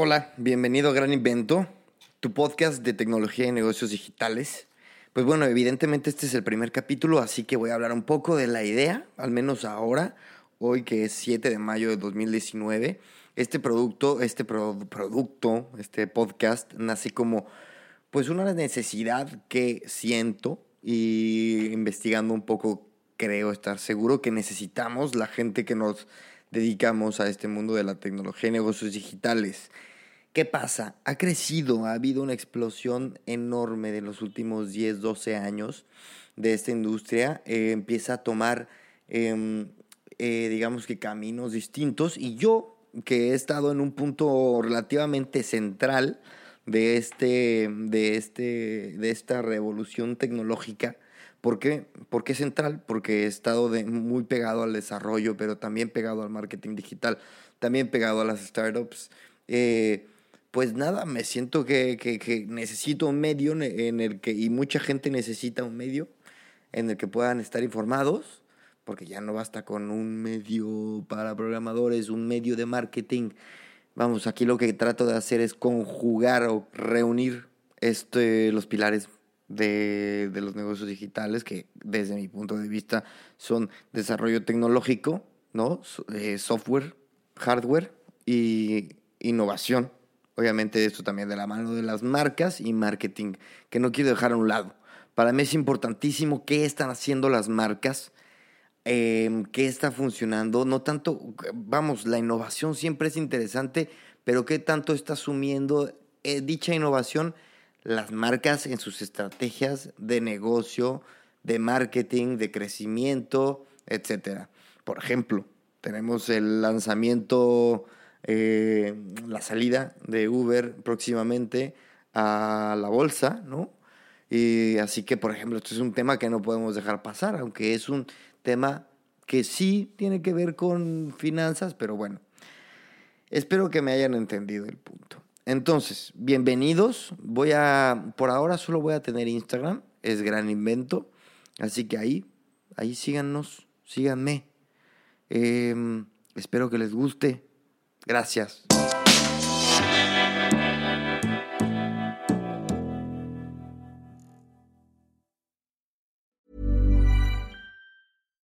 Hola, bienvenido a Gran Invento, tu podcast de tecnología y negocios digitales. Pues bueno, evidentemente este es el primer capítulo, así que voy a hablar un poco de la idea, al menos ahora, hoy que es 7 de mayo de 2019. Este producto, este producto, este podcast nace como pues una necesidad que siento y investigando un poco creo estar seguro que necesitamos la gente que nos dedicamos a este mundo de la tecnología y negocios digitales. ¿Qué pasa? Ha crecido, ha habido una explosión enorme de los últimos 10, 12 años de esta industria. Eh, empieza a tomar, em, eh, digamos que caminos distintos y yo, que he estado en un punto relativamente central de, este, de, este, de esta revolución tecnológica, ¿Por qué? ¿Por qué central? Porque he estado muy pegado al desarrollo, pero también pegado al marketing digital, también pegado a las startups. Eh, pues nada, me siento que, que, necesito un medio en el que, y mucha gente necesita un medio en el que puedan estar informados, porque ya no basta con un medio para programadores, un medio de marketing. Vamos, aquí lo que trato de hacer es conjugar o reunir este, los pilares de, los negocios digitales, que desde mi punto de vista son desarrollo tecnológico, ¿no? Eh, software, hardware y innovación. Obviamente esto también de la mano de las marcas y marketing, que no quiero dejar a un lado. Para mí es importantísimo qué están haciendo las marcas, em, qué está funcionando. No tanto, vamos, la innovación siempre es interesante, pero qué tanto está asumiendo eh, dicha innovación las marcas en sus estrategias de negocio, de marketing, de crecimiento, etc. Por ejemplo, tenemos el lanzamiento, eh, la salida de Uber próximamente a la bolsa, ¿no? Y así que, por ejemplo, esto es un tema que no podemos dejar pasar, aunque es un tema que sí tiene que ver con finanzas, pero bueno, espero que me hayan entendido el punto. Entonces, bienvenidos. Voy a, por ahora solo voy a tener Instagram, es gran invento. Así que ahí, ahí síganos, síganme. Em, espero que les guste. Gracias.